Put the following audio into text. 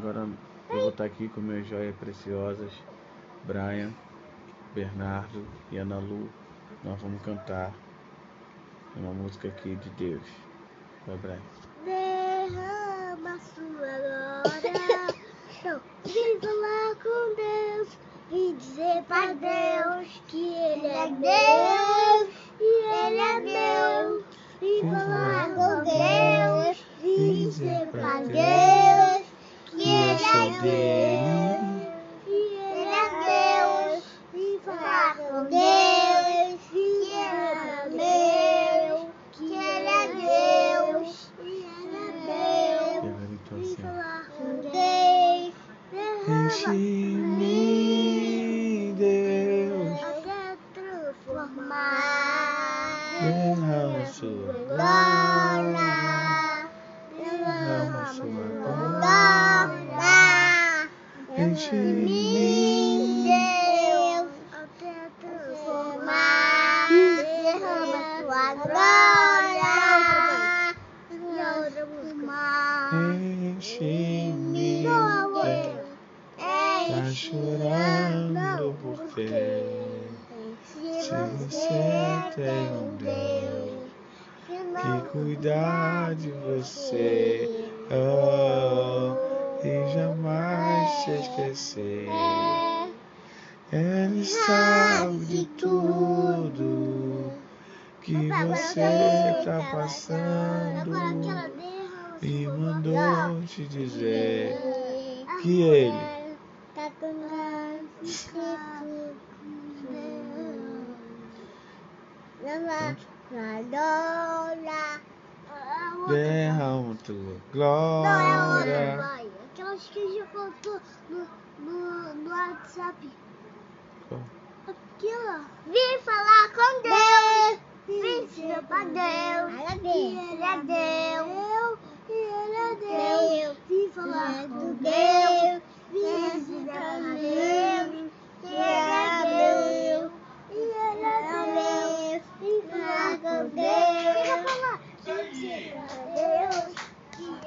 Agora eu vou estar aqui com minhas joias preciosas, Brian, Bernardo e Ana Lu. Nós vamos cantar uma música aqui de Deus. Vai, Brian. Derrama sua glória. Não, vem falar com Deus. Vem dizer pra Deus que Ele é Deus. E Ele é Deus. Vem falar com Deus. Vem dizer pra Deus que Ele é Deus. Falar com Deus. Ele é Deus. Que Ele é Deus. É Deus. Falar com Deus. Enche Enche mim, Deus. Até transformar. Derrama sua glória. E outra música. enche me, Deus. Tá chorando por quê? Se você tem um Deus que cuidar de você, oh, e jamais te esquecer. Ele sabe de tudo. que você tá passando. e mandou te dizer que ele tá derrama tua é glória acho que já colocou no, no, no WhatsApp. Qual? ó. Vim falar com Deus. Vim dizer pra Deus. Que Ele é Deus. Que Ele é Deus. Vim falar com Deus. Vim dizer pra Deus. Que Ele é Deus. Que Ele é Deus. Vim falar com Deus. Vim falar. Vim dizer pra Deus.